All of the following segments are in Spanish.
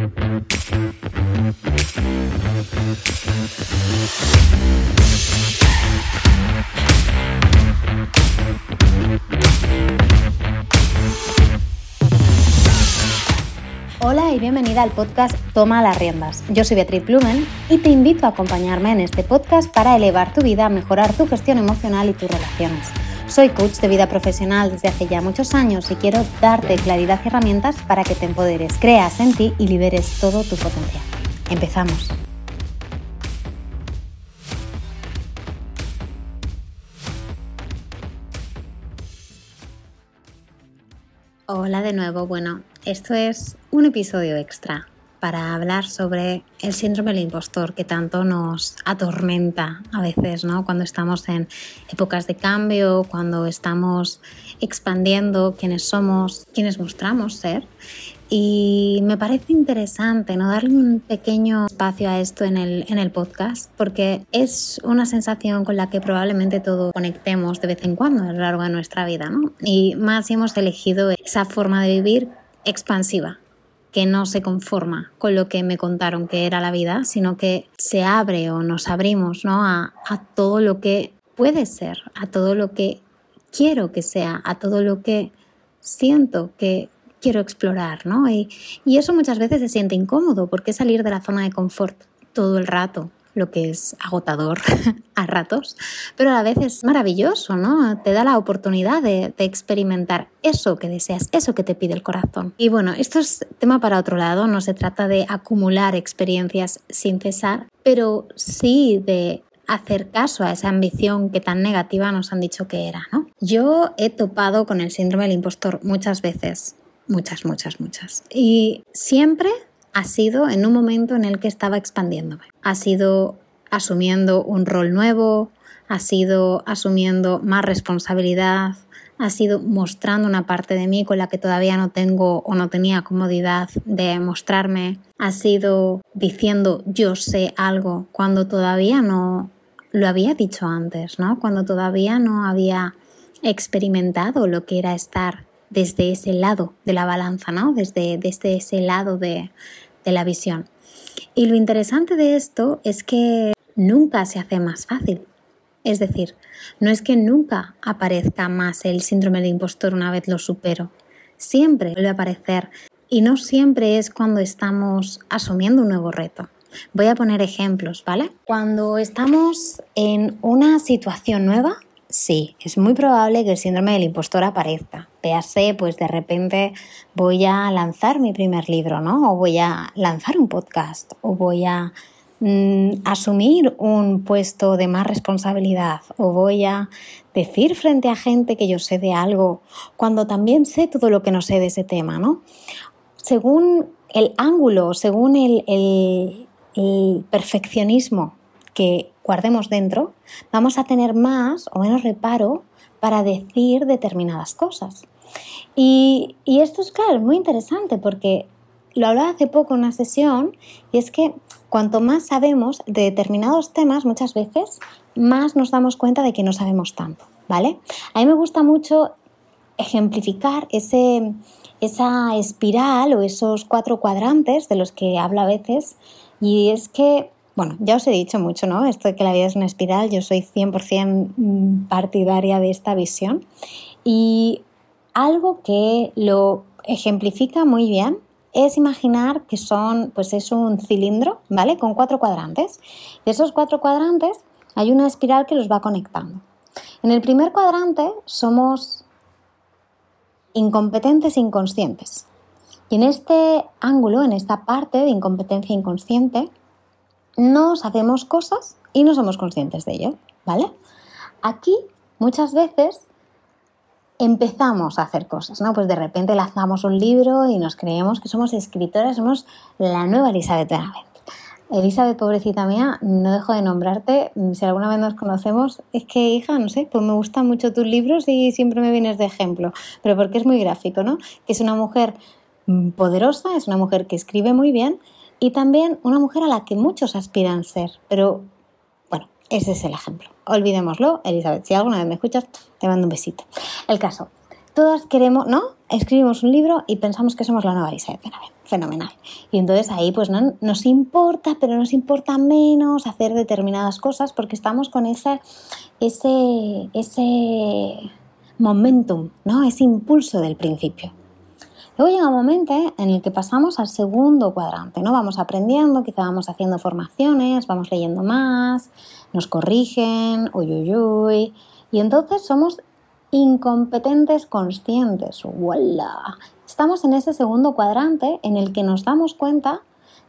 Hola y bienvenida al podcast Toma las riendas. Yo soy Beatriz Blumen y te invito a acompañarme en este podcast para elevar tu vida, mejorar tu gestión emocional y tus relaciones. Soy coach de vida profesional desde hace ya muchos años y quiero darte claridad y herramientas para que te empoderes, creas en ti y liberes todo tu potencial. Empezamos. Hola de nuevo. Bueno, esto es un episodio extra para hablar sobre el síndrome del impostor que tanto nos atormenta a veces, ¿no? Cuando estamos en épocas de cambio, cuando estamos expandiendo quiénes somos, quiénes mostramos ser. Y me parece interesante ¿no? darle un pequeño espacio a esto en el, en el podcast porque es una sensación con la que probablemente todos conectemos de vez en cuando a lo largo de nuestra vida. ¿no? Y más si hemos elegido esa forma de vivir expansiva, que no se conforma con lo que me contaron que era la vida, sino que se abre o nos abrimos ¿no? a, todo lo que puede ser, a todo lo que quiero que sea, a todo lo que siento que quiero explorar, ¿no? Y, y, eso muchas veces se siente incómodo porque salir de la zona de confort todo el rato, lo que es agotador a ratos, pero a la vez es maravilloso, ¿no? Te da la oportunidad de, de, experimentar eso que deseas, eso que te pide el corazón. Y bueno, esto es tema para otro lado, no se trata de acumular experiencias sin cesar, pero sí de hacer caso a esa ambición que tan negativa nos han dicho que era, ¿no? Yo he topado con el síndrome del impostor muchas veces, muchas, muchas, muchas. Y siempre ha sido en un momento en el que estaba expandiéndome. Ha sido asumiendo un rol nuevo, ha sido asumiendo más responsabilidad, ha sido mostrando una parte de mí con la que todavía no tengo o no tenía comodidad de mostrarme, ha sido diciendo yo sé algo cuando todavía no lo había dicho antes, ¿no? Cuando todavía no había experimentado lo que era estar desde ese lado de la balanza, ¿no? Desde, desde ese lado de, de la visión. Y lo interesante de esto es que nunca se hace más fácil. Es decir, no es que nunca aparezca más el síndrome del impostor una vez lo supero. Siempre vuelve a aparecer y no siempre es cuando estamos asumiendo un nuevo reto. Voy a poner ejemplos, ¿vale? Cuando estamos en una situación nueva, sí, es muy probable que el síndrome del impostor aparezca. Véase, pues de repente voy a lanzar mi primer libro, ¿no? O voy a lanzar un podcast, o voy a mm, asumir un puesto de más responsabilidad, o voy a decir frente a gente que yo sé de algo, cuando también sé todo lo que no sé de ese tema, ¿no? Según el ángulo, según el, perfeccionismo que guardemos dentro, vamos a tener más o menos reparo para decir determinadas cosas. Y, esto es claro, muy interesante porque lo hablaba hace poco en una sesión y es que cuanto más sabemos de determinados temas, muchas veces, más nos damos cuenta de que no sabemos tanto, ¿vale? A mí me gusta mucho ejemplificar ese, esa espiral o esos cuatro cuadrantes de los que hablo a veces y es que bueno, ya os he dicho mucho, ¿no? Esto de que la vida es una espiral, yo soy 100% partidaria de esta visión. Y algo que lo ejemplifica muy bien es imaginar que son, pues es un cilindro, ¿vale? Con cuatro cuadrantes. De esos cuatro cuadrantes hay una espiral que los va conectando. En el primer cuadrante somos incompetentes inconscientes. Y en este ángulo, en esta parte de incompetencia inconsciente, no sabemos cosas y no somos conscientes de ello, ¿vale? Aquí muchas veces empezamos a hacer cosas, ¿no? Pues de repente lanzamos un libro y nos creemos que somos escritoras, somos la nueva Elizabeth Benavent. Elizabeth, pobrecita mía, no dejo de nombrarte. Si alguna vez nos conocemos, es que, hija, no sé, pues me gustan mucho tus libros y siempre me vienes de ejemplo. Pero porque es muy gráfico, ¿no? Que es una mujer poderosa, es una mujer que escribe muy bien y también una mujer a la que muchos aspiran ser. Pero bueno, ese es el ejemplo. Olvidémoslo, Elizabeth. Si alguna vez me escuchas, te mando un besito. El caso, todas queremos, ¿no? Escribimos un libro y pensamos que somos la nueva Isabel fenomenal. Y entonces ahí pues no nos importa, pero nos importa menos hacer determinadas cosas porque estamos con ese, ese, ese momentum, ¿no? Ese impulso del principio. Luego llega un momento en el que pasamos al segundo cuadrante, ¿no? Vamos aprendiendo, quizá vamos haciendo formaciones, vamos leyendo más, nos corrigen, uy, uy, uy. Y entonces somos incompetentes conscientes. ¡Wala! Estamos en ese segundo cuadrante en el que nos damos cuenta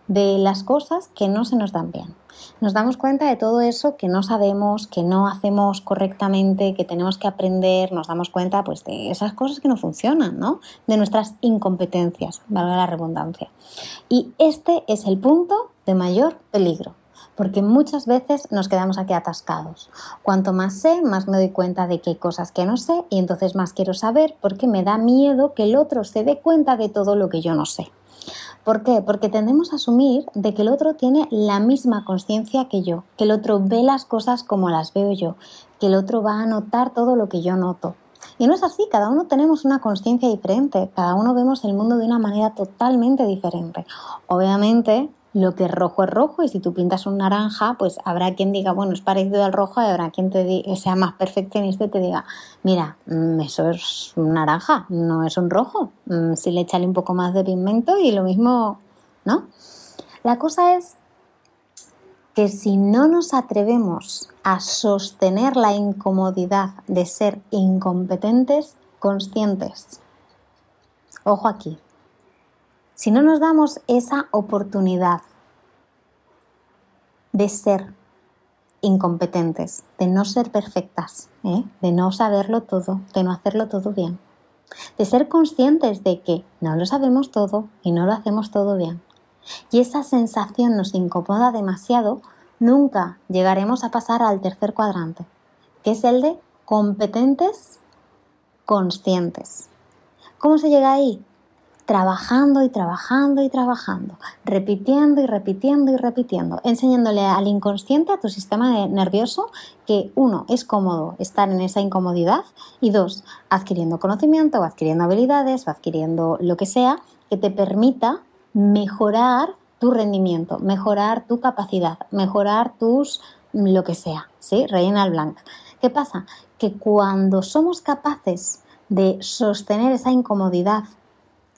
de las cosas que no se nos dan bien. Nos damos cuenta de todo eso que no sabemos, que no hacemos correctamente, que tenemos que aprender, nos damos cuenta pues de esas cosas que no funcionan, ¿no? De nuestras incompetencias, valga la redundancia. Y este es el punto de mayor peligro porque muchas veces nos quedamos aquí atascados. Cuanto más sé, más me doy cuenta de que hay cosas que no sé y entonces más quiero saber porque me da miedo que el otro se dé cuenta de todo lo que yo no sé. ¿Por qué? Porque tendemos a asumir de que el otro tiene la misma conciencia que yo, que el otro ve las cosas como las veo yo, que el otro va a notar todo lo que yo noto. Y no es así, cada uno tenemos una conciencia diferente, cada uno vemos el mundo de una manera totalmente diferente. Obviamente, lo que es rojo es rojo y si tú pintas un naranja, pues habrá quien diga, bueno, es parecido al rojo y habrá quien te sea más perfeccionista y te diga, mira, mm, eso es un naranja, no es un rojo. Mm, si le echale un poco más de pigmento y lo mismo, ¿no? La cosa es que si no nos atrevemos a sostener la incomodidad de ser incompetentes conscientes, ojo aquí, si no nos damos esa oportunidad de ser incompetentes, de no ser perfectas, ¿eh? de no saberlo todo, de no hacerlo todo bien, de ser conscientes de que no lo sabemos todo y no lo hacemos todo bien. Y esa sensación nos incomoda demasiado, nunca llegaremos a pasar al tercer cuadrante, que es el de competentes conscientes. ¿Cómo se llega ahí? Trabajando y trabajando y trabajando, repitiendo y repitiendo y repitiendo, enseñándole al inconsciente, a tu sistema nervioso, que uno, es cómodo estar en esa incomodidad y dos, adquiriendo conocimiento adquiriendo habilidades adquiriendo lo que sea que te permita mejorar tu rendimiento, mejorar tu capacidad, mejorar tus lo que sea, ¿sí? Rellena el blank. ¿Qué pasa? Que cuando somos capaces de sostener esa incomodidad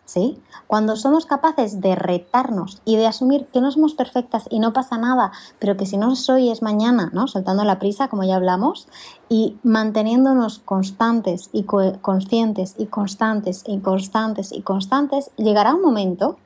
¿sí? Cuando somos capaces de retarnos y de asumir que no somos perfectas y no pasa nada, pero que si no soy es mañana, ¿no? Soltando la prisa, como ya hablamos, y manteniéndonos constantes y conscientes y constantes y constantes y constantes, llegará un momento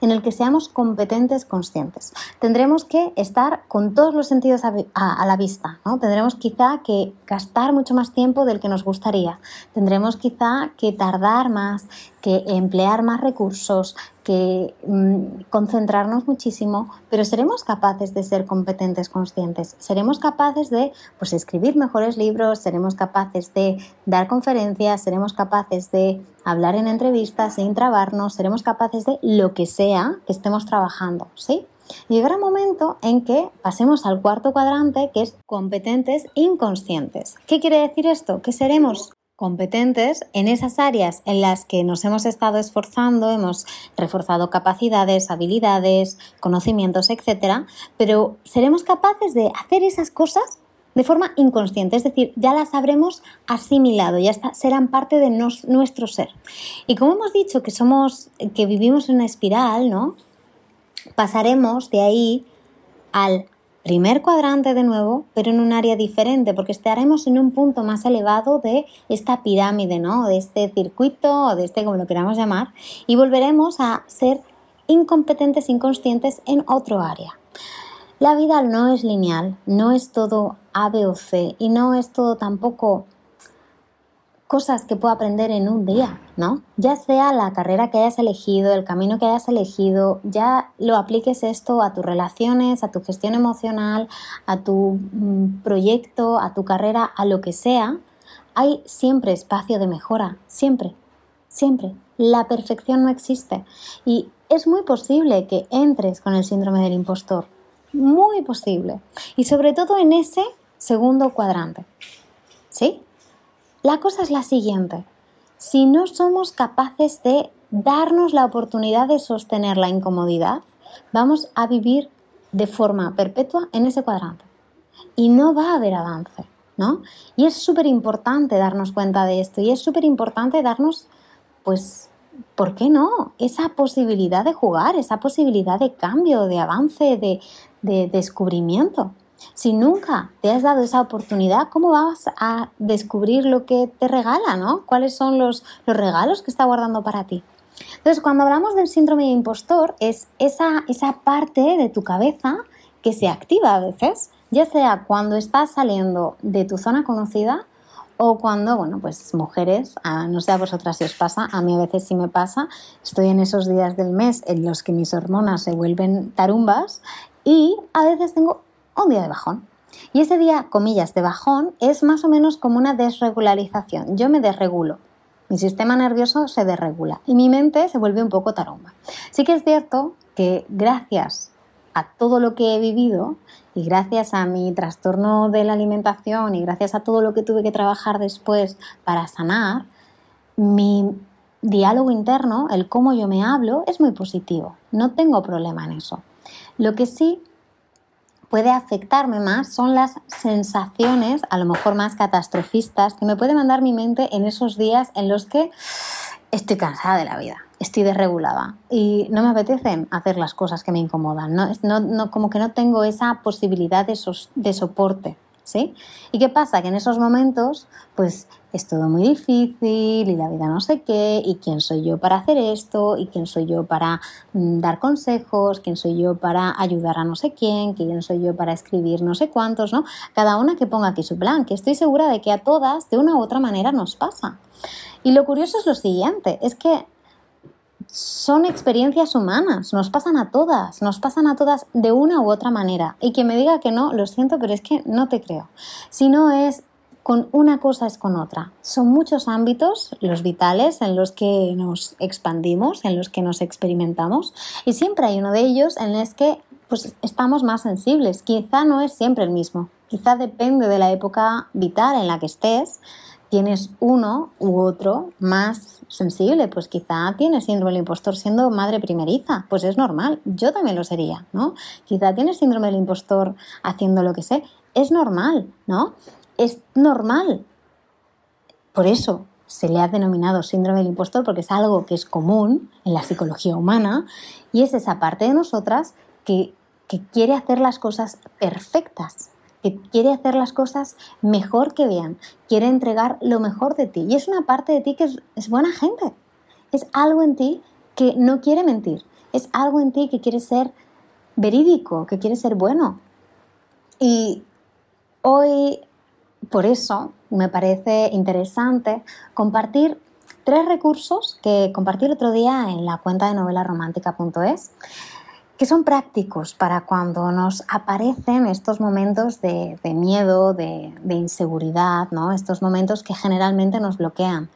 en el que seamos competentes conscientes. Tendremos que estar con todos los sentidos a, la vista, ¿no? Tendremos quizá que gastar mucho más tiempo del que nos gustaría. Tendremos quizá que tardar más, que emplear más recursos, que mm, concentrarnos muchísimo, pero seremos capaces de ser competentes conscientes, seremos capaces de pues, escribir mejores libros, seremos capaces de dar conferencias, seremos capaces de hablar en entrevistas sin trabarnos, seremos capaces de lo que sea que estemos trabajando, ¿sí? Llegará un momento en que pasemos al cuarto cuadrante, que es competentes inconscientes. ¿Qué quiere decir esto? Que seremos competentes en esas áreas en las que nos hemos estado esforzando, hemos reforzado capacidades, habilidades, conocimientos, etcétera, pero seremos capaces de hacer esas cosas de forma inconsciente, es decir, ya las habremos asimilado, ya serán parte de nuestro ser. Y como hemos dicho que somos que vivimos en una espiral, ¿no? Pasaremos de ahí al primer cuadrante de nuevo, pero en un área diferente, porque estaremos en un punto más elevado de esta pirámide, ¿no? De este circuito o de este, como lo queramos llamar, y volveremos a ser incompetentes, inconscientes en otro área. La vida no es lineal, no es todo A, B o C, y no es todo tampoco cosas que puedo aprender en un día, ¿no? Ya sea la carrera que hayas elegido, el camino que hayas elegido, ya lo apliques esto a tus relaciones, a tu gestión emocional, a tu mm, proyecto, a tu carrera, a lo que sea, hay siempre espacio de mejora, siempre, siempre. La perfección no existe y es muy posible que entres con el síndrome del impostor, muy posible. Y sobre todo en ese segundo cuadrante, ¿sí? La cosa es la siguiente. si no somos capaces de darnos la oportunidad de sostener la incomodidad, vamos a vivir de forma perpetua en ese cuadrante. Y no va a haber avance, ¿no? Y es súper importante darnos cuenta de esto y es súper importante darnos, pues, ¿por qué no? Esa posibilidad de jugar, esa posibilidad de cambio, de avance, de, de descubrimiento. Si nunca te has dado esa oportunidad, ¿cómo vas a descubrir lo que te regala, ¿no? ¿Cuáles son los, los regalos que está guardando para ti? Entonces, cuando hablamos del síndrome de impostor, es esa, esa parte de tu cabeza que se activa a veces, ya sea cuando estás saliendo de tu zona conocida o cuando, bueno, pues mujeres, no sé a vosotras si os pasa, a mí a veces sí me pasa, estoy en esos días del mes en los que mis hormonas se vuelven tarumbas y a veces tengo un día de bajón. Y ese día, comillas, de bajón es más o menos como una desregularización. Yo me desregulo. Mi sistema nervioso se desregula y mi mente se vuelve un poco tarumba. Sí que es cierto que gracias a todo lo que he vivido y gracias a mi trastorno de la alimentación y gracias a todo lo que tuve que trabajar después para sanar, mi diálogo interno, el cómo yo me hablo, es muy positivo. No tengo problema en eso. Lo que sí puede afectarme más son las sensaciones, a lo mejor más catastrofistas, que me puede mandar mi mente en esos días en los que estoy cansada de la vida, estoy desregulada y no me apetecen hacer las cosas que me incomodan, no, como que no tengo esa posibilidad de, de soporte. ¿Sí? ¿Y qué pasa? Que en esos momentos, pues es todo muy difícil y la vida no sé qué, y quién soy yo para hacer esto, y quién soy yo para mm, dar consejos, quién soy yo para ayudar a no sé quién, quién soy yo para escribir no sé cuántos, ¿no? Cada una que ponga aquí su plan, que estoy segura de que a todas de una u otra manera nos pasa. Y lo curioso es lo siguiente, es que son experiencias humanas, nos pasan a todas, nos pasan a todas de una u otra manera. Y que me diga que no, lo siento, pero es que no te creo. Si no es con una cosa es con otra. Son muchos ámbitos, los vitales, en los que nos expandimos, en los que nos experimentamos, y siempre hay uno de ellos en los que pues, estamos más sensibles. Quizá no es siempre el mismo, quizá depende de la época vital en la que estés. Tienes uno u otro más sensible, pues quizá tienes síndrome del impostor siendo madre primeriza, pues es normal, yo también lo sería, ¿no? Quizá tienes síndrome del impostor haciendo lo que sé, es normal, ¿no? Es normal. Por eso se le ha denominado síndrome del impostor porque es algo que es común en la psicología humana y es esa parte de nosotras que, quiere hacer las cosas perfectas, que quiere hacer las cosas mejor que vean, quiere entregar lo mejor de ti. Y es una parte de ti que es, es buena gente. Es algo en ti que no quiere mentir. Es algo en ti que quiere ser verídico, que quiere ser bueno. Y hoy por eso me parece interesante compartir tres recursos que compartí el otro día en la cuenta de novelaromántica.es que son prácticos para cuando nos aparecen estos momentos de, miedo, de, de, inseguridad, ¿no? estos momentos que generalmente nos bloquean,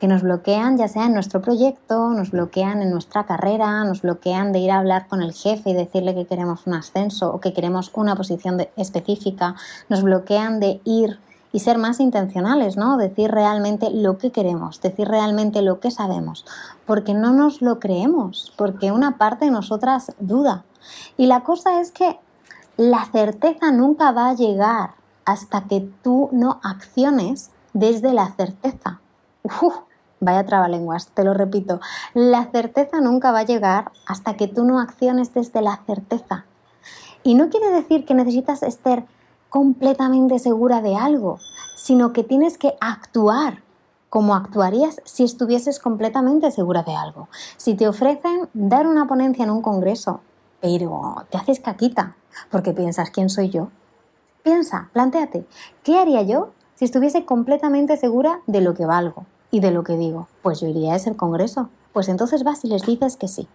que nos bloquean ya sea en nuestro proyecto, nos bloquean en nuestra carrera, nos bloquean de ir a hablar con el jefe y decirle que queremos un ascenso o que queremos una posición específica, nos bloquean de ir y ser más intencionales, ¿no? Decir realmente lo que queremos, decir realmente lo que sabemos, porque no nos lo creemos, porque una parte de nosotras duda. Y la cosa es que la certeza nunca va a llegar hasta que tú no acciones desde la certeza. Uf, vaya trabalenguas, te lo repito. La certeza nunca va a llegar hasta que tú no acciones desde la certeza. Y no quiere decir que necesitas estar completamente segura de algo, sino que tienes que actuar como actuarías si estuvieses completamente segura de algo. Si te ofrecen dar una ponencia en un congreso, pero te haces caquita porque piensas quién soy yo, piensa, planteate, ¿qué haría yo si estuviese completamente segura de lo que valgo y de lo que digo? Pues yo iría a ese congreso. Pues entonces vas y les dices que sí.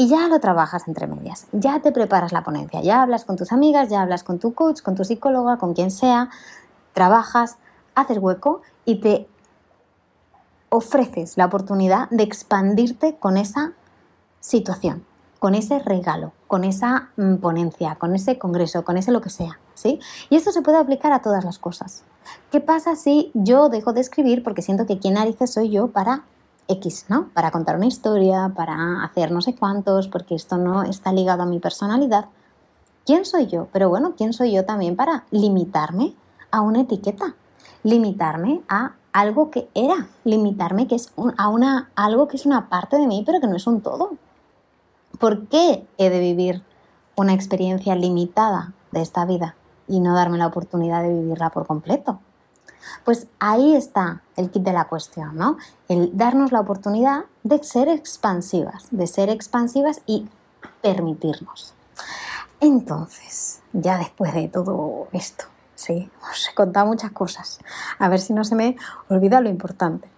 Y ya lo trabajas entre medias, ya te preparas la ponencia, ya hablas con tus amigas, ya hablas con tu coach, con tu psicóloga, con quien sea, trabajas, haces hueco y te ofreces la oportunidad de expandirte con esa situación, con ese regalo, con esa mm, ponencia, con ese congreso, con ese lo que sea, ¿sí? Y esto se puede aplicar a todas las cosas. ¿Qué pasa si yo dejo de escribir porque siento que quién narices soy yo para X, ¿no? Para contar una historia, para hacer no sé cuántos, porque esto no está ligado a mi personalidad. ¿Quién soy yo? Pero bueno, ¿quién soy yo también para limitarme a una etiqueta? Limitarme a algo que era, limitarme que es a una, algo que es una parte de mí, pero que no es un todo. ¿Por qué he de vivir una experiencia limitada de esta vida y no darme la oportunidad de vivirla por completo? Pues ahí está el kit de la cuestión, ¿no? El darnos la oportunidad de ser expansivas, de ser expansivas y permitirnos. Entonces, ya después de todo esto, sí, os he contado muchas cosas. A ver si no se me olvida lo importante.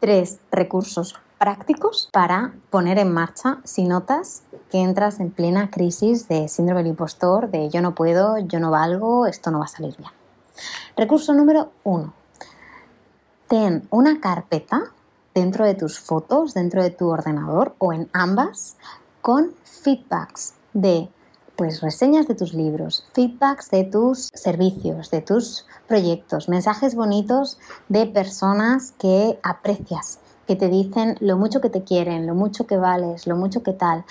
Tres recursos prácticos para poner en marcha si notas que entras en plena crisis de síndrome del impostor, de yo no puedo, yo no valgo, esto no va a salir bien. Recurso número uno. Ten una carpeta dentro de tus fotos, dentro de tu ordenador o en ambas, con feedbacks de pues reseñas de tus libros, feedbacks de tus servicios, de tus proyectos, mensajes bonitos de personas que aprecias, que te dicen lo mucho que te quieren, lo mucho que vales, lo mucho que tal.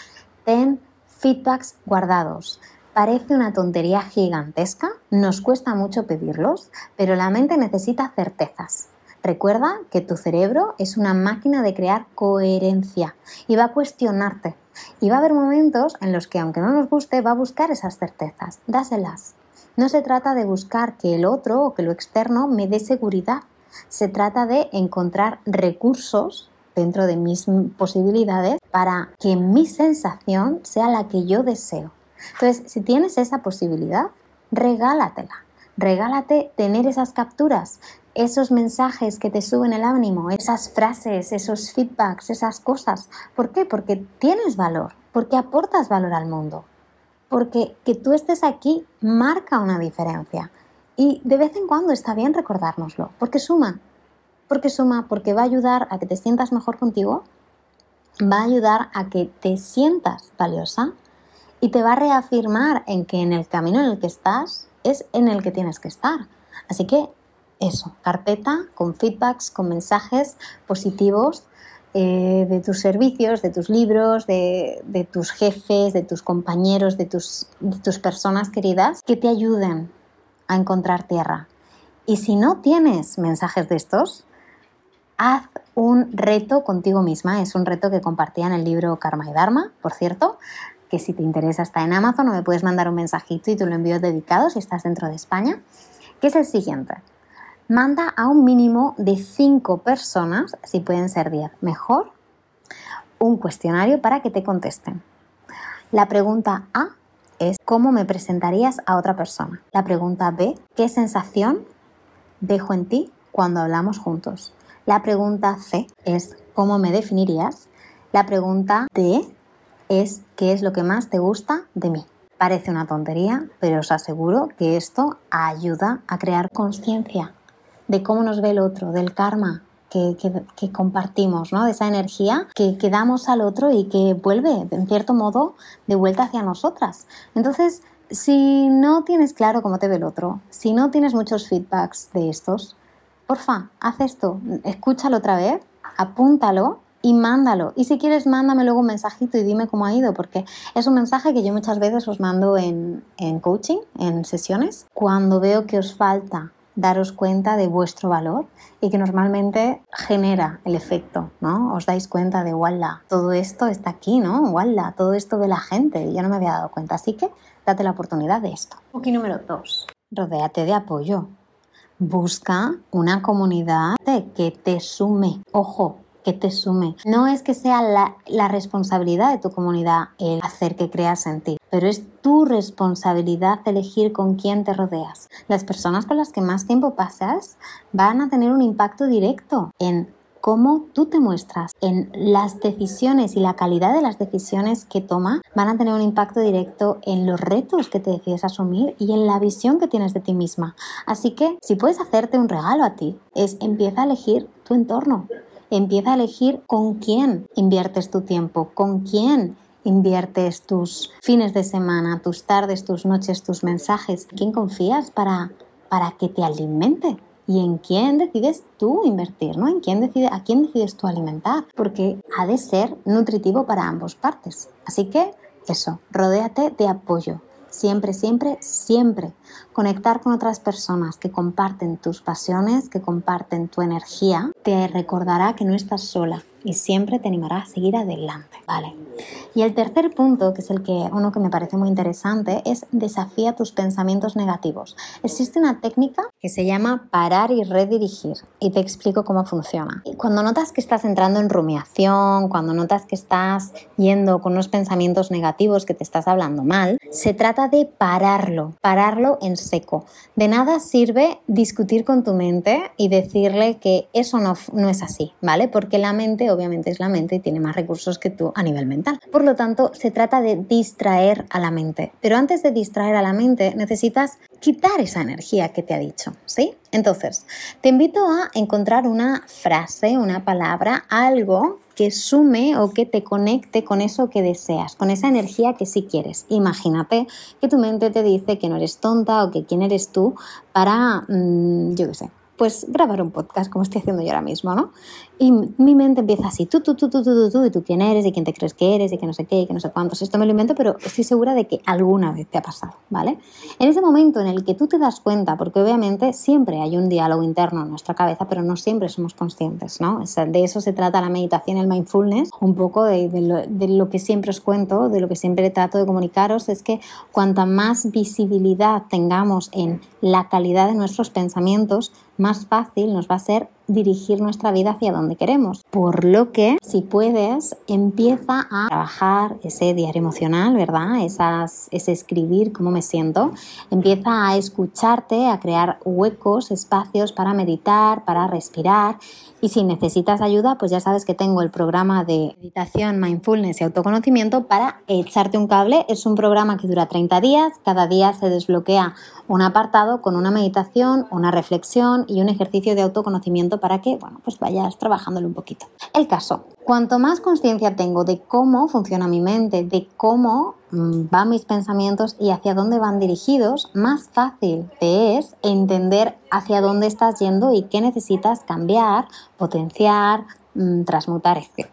Ten feedbacks guardados. Parece una tontería gigantesca, nos cuesta mucho pedirlos, pero la mente necesita certezas. Recuerda que tu cerebro es una máquina de crear coherencia y va a cuestionarte y va a haber momentos en los que, aunque no nos guste, va a buscar esas certezas. Dáselas. No se trata de buscar que el otro o que lo externo me dé seguridad. Se trata de encontrar recursos dentro de mis posibilidades para que mi sensación sea la que yo deseo. Entonces, si tienes esa posibilidad, regálatela. Regálate tener esas capturas, esos mensajes que te suben el ánimo, esas frases, esos feedbacks, esas cosas. ¿Por qué? Porque tienes valor, porque aportas valor al mundo, porque que tú estés aquí marca una diferencia. Y de vez en cuando está bien recordárnoslo, porque suma, porque suma, porque va a ayudar a que te sientas mejor contigo, va a ayudar a que te sientas valiosa y te va a reafirmar en que en el camino en el que estás es en el que tienes que estar. Así que eso, carpeta con feedbacks, con mensajes positivos eh, de tus servicios, de tus libros, de, tus jefes, de tus compañeros, de tus, de tus personas queridas que te ayuden a encontrar tierra. Y si no tienes mensajes de estos, haz un reto contigo misma. Es un reto que compartía en el libro Karma y Dharma, por cierto, que si te interesa está en Amazon o me puedes mandar un mensajito y te lo envío dedicado si estás dentro de España, que es el siguiente manda a un mínimo de 5 personas, si pueden ser 10 mejor, un cuestionario para que te contesten. La pregunta A es ¿cómo me presentarías a otra persona? La pregunta B, ¿qué sensación dejo en ti cuando hablamos juntos? La pregunta C es ¿cómo me definirías? La pregunta D es ¿qué es lo que más te gusta de mí? Parece una tontería, pero os aseguro que esto ayuda a crear conciencia de cómo nos ve el otro, del karma que, compartimos, ¿no? de esa energía que, que damos al otro y que vuelve, en cierto modo, de vuelta hacia nosotras. Entonces, si no tienes claro cómo te ve el otro, si no tienes muchos feedbacks de estos, porfa, haz esto, escúchalo otra vez, apúntalo y mándalo. Y si quieres, mándame luego un mensajito y dime cómo ha ido, porque es un mensaje que yo muchas veces os mando en, en coaching, en sesiones, cuando veo que os falta daros cuenta de vuestro valor y que normalmente genera el efecto, ¿no? Os dais cuenta de, ¡wala! Todo esto está aquí, ¿no? ¡wala! Todo esto de la gente y yo no me había dado cuenta. Así que date la oportunidad de esto. Aquí número dos. Rodéate de apoyo. Busca una comunidad que te sume. Ojo, te sume. No es que sea la, responsabilidad de tu comunidad el hacer que creas en ti, pero es tu responsabilidad elegir con quién te rodeas. Las personas con las que más tiempo pasas van a tener un impacto directo en cómo tú te muestras, en las decisiones y la calidad de las decisiones que toma van a tener un impacto directo en los retos que te decides asumir y en la visión que tienes de ti misma. Así que si puedes hacerte un regalo a ti, es empieza a elegir tu entorno, Empieza a elegir con quién inviertes tu tiempo, con quién inviertes tus fines de semana, tus tardes, tus noches, tus mensajes, quién confías para, para que te alimente y en quién decides tú invertir, ¿no? En quién decide, a quién decides tú alimentar, porque ha de ser nutritivo para ambas partes. Así que eso, rodéate de apoyo. Siempre, siempre, siempre. Conectar con otras personas que comparten tus pasiones, que comparten tu energía, te recordará que no estás sola, y siempre te animará a seguir adelante, ¿vale? Y el tercer punto, que es el que uno que me parece muy interesante, es desafía tus pensamientos negativos. Existe una técnica que se llama parar y redirigir y te explico cómo funciona. Cuando notas que estás entrando en rumiación, cuando notas que estás yendo con unos pensamientos negativos, que te estás hablando mal, se trata de pararlo, pararlo en seco. De nada sirve discutir con tu mente y decirle que eso no, no es así, ¿vale? Porque la mente obviamente es la mente y tiene más recursos que tú a nivel mental. Por lo tanto, se trata de distraer a la mente. Pero antes de distraer a la mente, necesitas quitar esa energía que te ha dicho, ¿sí? Entonces, te invito a encontrar una frase, una palabra, algo que sume o que te conecte con eso que deseas, con esa energía que sí quieres. Imagínate que tu mente te dice que no eres tonta o que quién eres tú para, mm, yo qué sé, pues grabar un podcast como estoy haciendo yo ahora mismo, ¿no? Y mi mente empieza así, tú, tú, tú, tú, tú, tú, tú, y tú quién eres, y quién te crees que eres, y que no sé qué, y que no sé cuántos. Esto me lo invento, pero estoy segura de que alguna vez te ha pasado, ¿vale? En ese momento en el que tú te das cuenta, porque obviamente siempre hay un diálogo interno en nuestra cabeza, pero no siempre somos conscientes, ¿no? de eso se trata la meditación, el mindfulness, un poco de, lo, de lo que siempre os cuento, de lo que siempre trato de comunicaros, es que cuanta más visibilidad tengamos en la calidad de nuestros pensamientos, más fácil nos va a ser dirigir nuestra vida hacia donde queremos. Por lo que, si puedes, empieza a trabajar ese diario emocional, ¿verdad? Esas, ese escribir cómo me siento. Empieza a escucharte, a crear huecos, espacios para meditar, para respirar. Y si necesitas ayuda, pues ya sabes que tengo el programa de meditación, mindfulness y autoconocimiento para echarte un cable. Es un programa que dura 30 días. Cada día se desbloquea un apartado con una meditación, una reflexión y un ejercicio de autoconocimiento para que, bueno, pues vayas trabajándolo un poquito. El caso, cuanto más conciencia tengo de cómo funciona mi mente, de cómo mm, van mis pensamientos y hacia dónde van dirigidos, más fácil te es entender hacia dónde estás yendo y qué necesitas cambiar, potenciar, mm, transmutar, etc.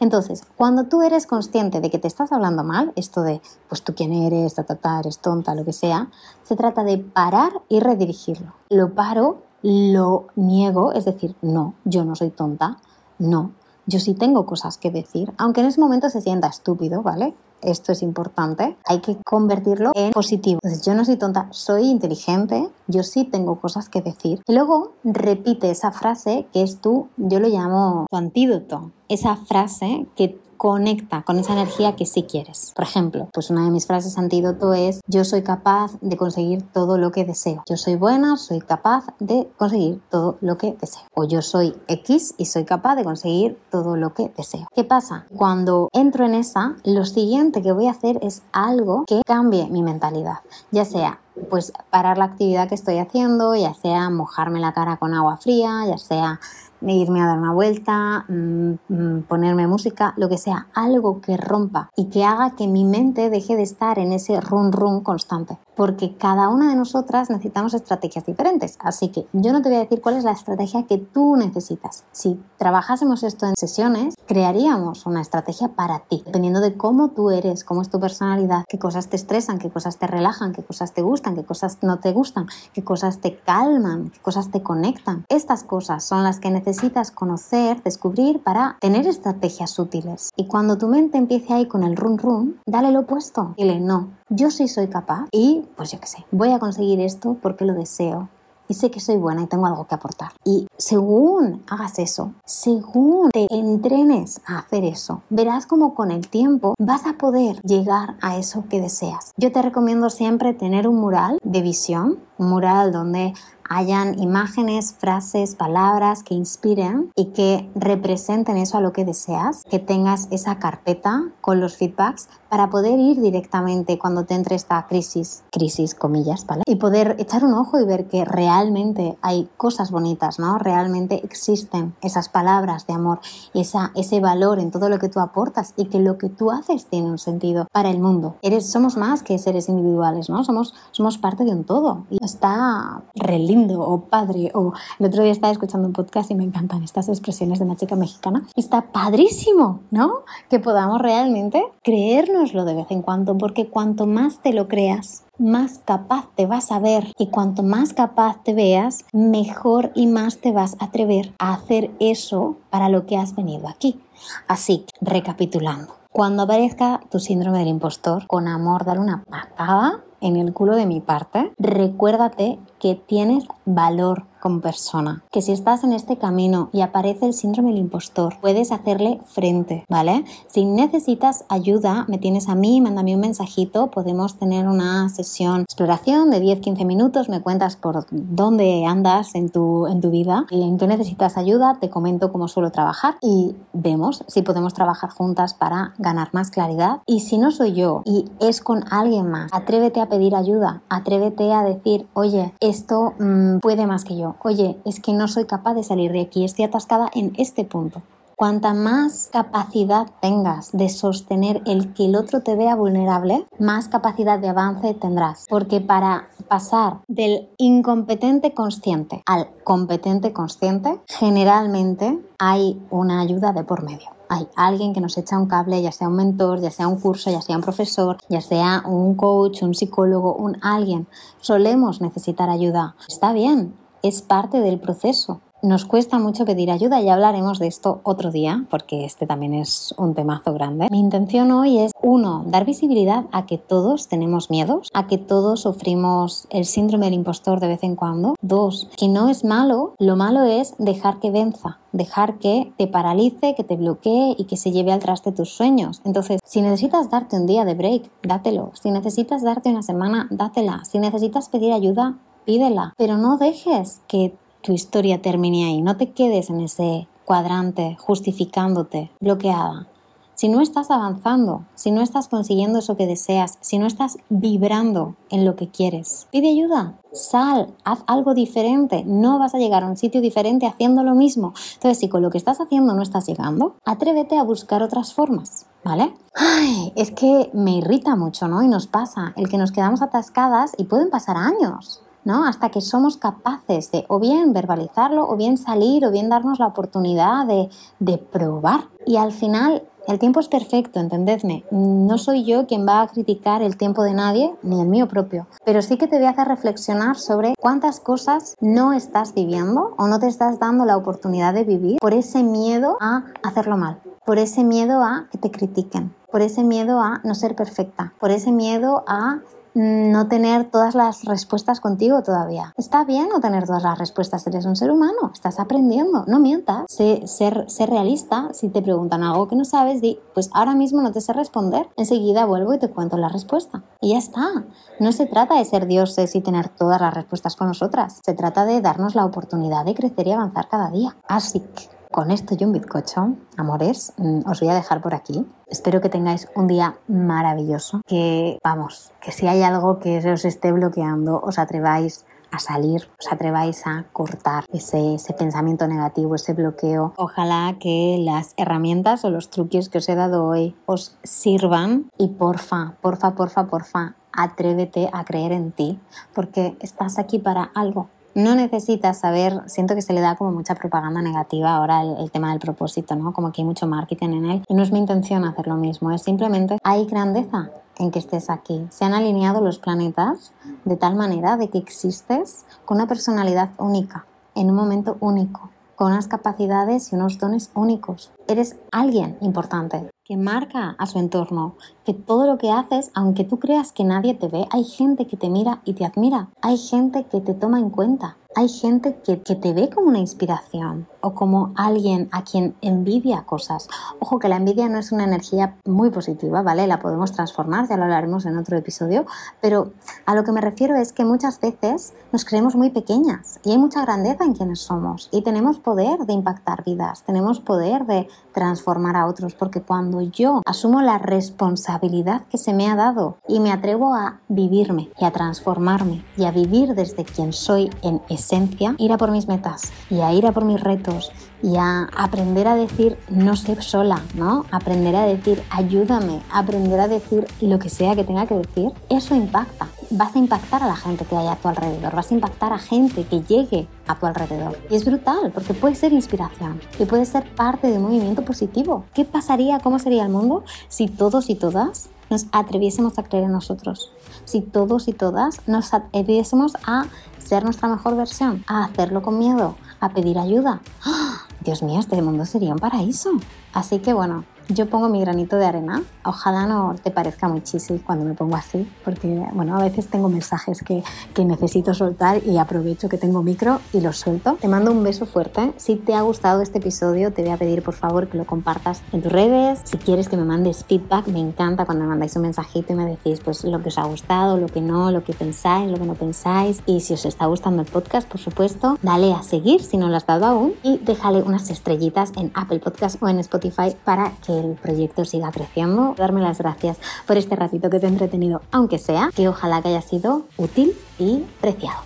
Entonces, cuando tú eres consciente de que te estás hablando mal, esto de, pues tú quién eres, ta, ta, eres tonta, lo que sea, se trata de parar y redirigirlo. Lo paro lo niego, es decir, no, yo no soy tonta, no, yo sí tengo cosas que decir, aunque en ese momento se sienta estúpido, ¿vale? Esto es importante, hay que convertirlo en positivo. Entonces, yo no soy tonta, soy inteligente, yo sí tengo cosas que decir. Y luego repite esa frase que es tú, yo lo llamo tu antídoto, esa frase que conecta con esa energía que sí quieres. Por ejemplo, pues una de mis frases antídoto es yo soy capaz de conseguir todo lo que deseo. Yo soy buena, soy capaz de conseguir todo lo que deseo. O yo soy X y soy capaz de conseguir todo lo que deseo. ¿Qué pasa? Cuando entro en esa, lo siguiente que voy a hacer es algo que cambie mi mentalidad. Ya sea pues parar la actividad que estoy haciendo, ya sea mojarme la cara con agua fría, ya sea irme a dar una vuelta, mm, mm, ponerme música, lo que sea, algo que rompa y que haga que mi mente deje de estar en ese run run constante porque cada una de nosotras necesitamos estrategias diferentes. Así que yo no te voy a decir cuál es la estrategia que tú necesitas. Si trabajásemos esto en sesiones, crearíamos una estrategia para ti, dependiendo de cómo tú eres, cómo es tu personalidad, qué cosas te estresan, qué cosas te relajan, qué cosas te gustan, qué cosas no te gustan, qué cosas te calman, qué cosas te conectan. Estas cosas son las que necesitas conocer, descubrir para tener estrategias útiles. Y cuando tu mente empiece ahí con el run run, dale lo opuesto. Dile, no, yo sí soy capaz y, pues yo qué sé, voy a conseguir esto porque lo deseo y sé que soy buena y tengo algo que aportar. Y según hagas eso, según te entrenes a hacer eso, verás como con el tiempo vas a poder llegar a eso que deseas. Yo te recomiendo siempre tener un mural de visión, un mural donde hayan imágenes, frases, palabras que inspiren y que representen eso a lo que deseas, que tengas esa carpeta con los feedbacks para poder ir directamente cuando te entre esta crisis, crisis comillas, ¿vale? Y poder echar un ojo y ver que realmente hay cosas bonitas, ¿no? Realmente existen esas palabras de amor, esa, ese valor en todo lo que tú aportas y que lo que tú haces tiene un sentido para el mundo. Eres, somos más que seres individuales, ¿no? Somos, somos parte de un todo y está re o padre o el otro día estaba escuchando un podcast y me encantan estas expresiones de una chica mexicana. Está padrísimo, ¿no? Que podamos realmente creérnoslo de vez en cuando porque cuanto más te lo creas, más capaz te vas a ver y cuanto más capaz te veas, mejor y más te vas a atrever a hacer eso para lo que has venido aquí. Así, recapitulando, cuando aparezca tu síndrome del impostor, con amor, dar una patada en el culo de mi parte, recuérdate que tienes valor persona. Que si estás en este camino y aparece el síndrome del impostor, puedes hacerle frente, ¿vale? Si necesitas ayuda, me tienes a mí, mándame un mensajito, podemos tener una sesión exploración de 10-15 minutos, me cuentas por dónde andas en tu, en tu vida y en qué necesitas ayuda, te comento cómo suelo trabajar y vemos si podemos trabajar juntas para ganar más claridad. Y si no soy yo y es con alguien más, atrévete a pedir ayuda, atrévete a decir, oye, esto mm, puede más que yo. Oye, es que no soy capaz de salir de aquí, estoy atascada en este punto. Cuanta más capacidad tengas de sostener el que el otro te vea vulnerable, más capacidad de avance tendrás. Porque para pasar del incompetente consciente al competente consciente, generalmente hay una ayuda de por medio hay alguien que nos echa un cable, ya sea un mentor, ya sea un curso, ya sea un profesor, ya sea un coach, un psicólogo, un alguien. Solemos necesitar ayuda. Está bien, es parte del proceso. Nos cuesta mucho pedir ayuda y hablaremos de esto otro día porque este también es un temazo grande. Mi intención hoy es, uno, dar visibilidad a que todos tenemos miedos, a que todos sufrimos el síndrome del impostor de vez en cuando. Dos, que no es malo, lo malo es dejar que venza, dejar que te paralice, que te bloquee y que se lleve al traste tus sueños. Entonces, si necesitas darte un día de break, dátelo. Si necesitas darte una semana, dátela. Si necesitas pedir ayuda, pídela. Pero no dejes que tu historia termine ahí. No te quedes en ese cuadrante justificándote, bloqueada. Si no estás avanzando, si no estás consiguiendo eso que deseas, si no estás vibrando en lo que quieres, pide ayuda, sal, haz algo diferente. No vas a llegar a un sitio diferente haciendo lo mismo. Entonces, si con lo que estás haciendo no estás llegando, atrévete a buscar otras formas. ¿Vale? Ay, es que me irrita mucho, ¿no? Y nos pasa el que nos quedamos atascadas y pueden pasar años hasta que somos capaces de o bien verbalizarlo, o bien salir, o bien darnos la oportunidad de, de probar. Y al final el tiempo es perfecto, entendedme. No soy yo quien va a criticar el tiempo de nadie, ni el mío propio. Pero sí que te voy a hacer reflexionar sobre cuántas cosas no estás viviendo o no te estás dando la oportunidad de vivir por ese miedo a hacerlo mal, por ese miedo a que te critiquen, por ese miedo a no ser perfecta, por ese miedo a no tener todas las respuestas contigo todavía. Está bien no tener todas las respuestas, eres un ser humano, estás aprendiendo, no mientas, sé, ser, realista, si te preguntan algo que no sabes, di, pues ahora mismo no te sé responder, enseguida vuelvo y te cuento la respuesta. Y ya está, no se trata de ser dioses y tener todas las respuestas con nosotras, se trata de darnos la oportunidad de crecer y avanzar cada día. Así que con esto y un bizcocho, amores, mm, os voy a dejar por aquí. Espero que tengáis un día maravilloso, que vamos, que si hay algo que os esté bloqueando, os atreváis a salir, os atreváis a cortar ese, ese, pensamiento negativo, ese bloqueo. Ojalá que las herramientas o los truques que os he dado hoy os sirvan y porfa, porfa, porfa, porfa, atrévete a creer en ti, porque estás aquí para algo no necesitas saber, siento que se le da como mucha propaganda negativa ahora el, tema del propósito, ¿no? Como que hay mucho marketing en él y no es mi intención hacer lo mismo, es simplemente hay grandeza en que estés aquí. Se han alineado los planetas de tal manera de que existes con una personalidad única, en un momento único, con unas capacidades y unos dones únicos. Eres alguien importante que marca a su entorno, que todo lo que haces, aunque tú creas que nadie te ve, hay gente que te mira y te admira, hay gente que te toma en cuenta, hay gente que, que te ve como una inspiración o como alguien a quien envidia cosas. Ojo que la envidia no es una energía muy positiva, ¿vale? La podemos transformar, ya lo hablaremos en otro episodio, pero a lo que me refiero es que muchas veces nos creemos muy pequeñas y hay mucha grandeza en quienes somos y tenemos poder de impactar vidas, tenemos poder de transformar a otros, porque cuando yo asumo la responsabilidad que se me ha dado y me atrevo a vivirme y a transformarme y a vivir desde quien soy en esencia, ir a por mis metas y a ir a por mis retos y a aprender a decir no sé sola, ¿no? Aprender a decir ayúdame, aprender a decir lo que sea que tenga que decir, eso impacta vas a impactar a la gente que hay a tu alrededor, vas a impactar a gente que llegue a tu alrededor. Y es brutal porque puede ser inspiración y puede ser parte de un movimiento positivo. ¿Qué pasaría, cómo sería el mundo si todos y todas nos atreviésemos a creer en nosotros? Si todos y todas nos atreviésemos a ser nuestra mejor versión, a hacerlo con miedo, a pedir ayuda. ¡Ah! Dios mío, este mundo sería un paraíso. Así que bueno, yo pongo mi granito de arena. Ojalá no te parezca muy cuando me pongo así, porque bueno, a veces tengo mensajes que, que, necesito soltar y aprovecho que tengo micro y los suelto. Te mando un beso fuerte. Si te ha gustado este episodio, te voy a pedir por favor que lo compartas en tus redes. Si quieres que me mandes feedback, me encanta cuando me mandáis un mensajito y me decís pues lo que os ha gustado, lo que no, lo que pensáis, lo que no pensáis. Y si os está gustando el podcast, por supuesto, dale a seguir si no lo has dado aún y déjale unas estrellitas en Apple Podcast o en Spotify para que el proyecto siga creciendo. Darme las gracias por este ratito que te he entretenido, aunque sea, que ojalá que haya sido útil y preciado.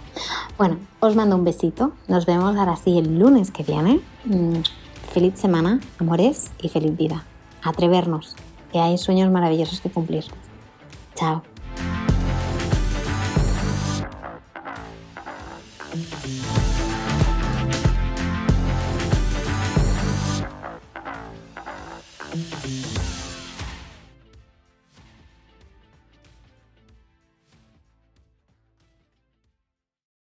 Bueno, os mando un besito. Nos vemos ahora sí el lunes que viene. Mm, feliz semana, amores y feliz vida. Atrevernos, que hay sueños maravillosos que cumplir. Chao.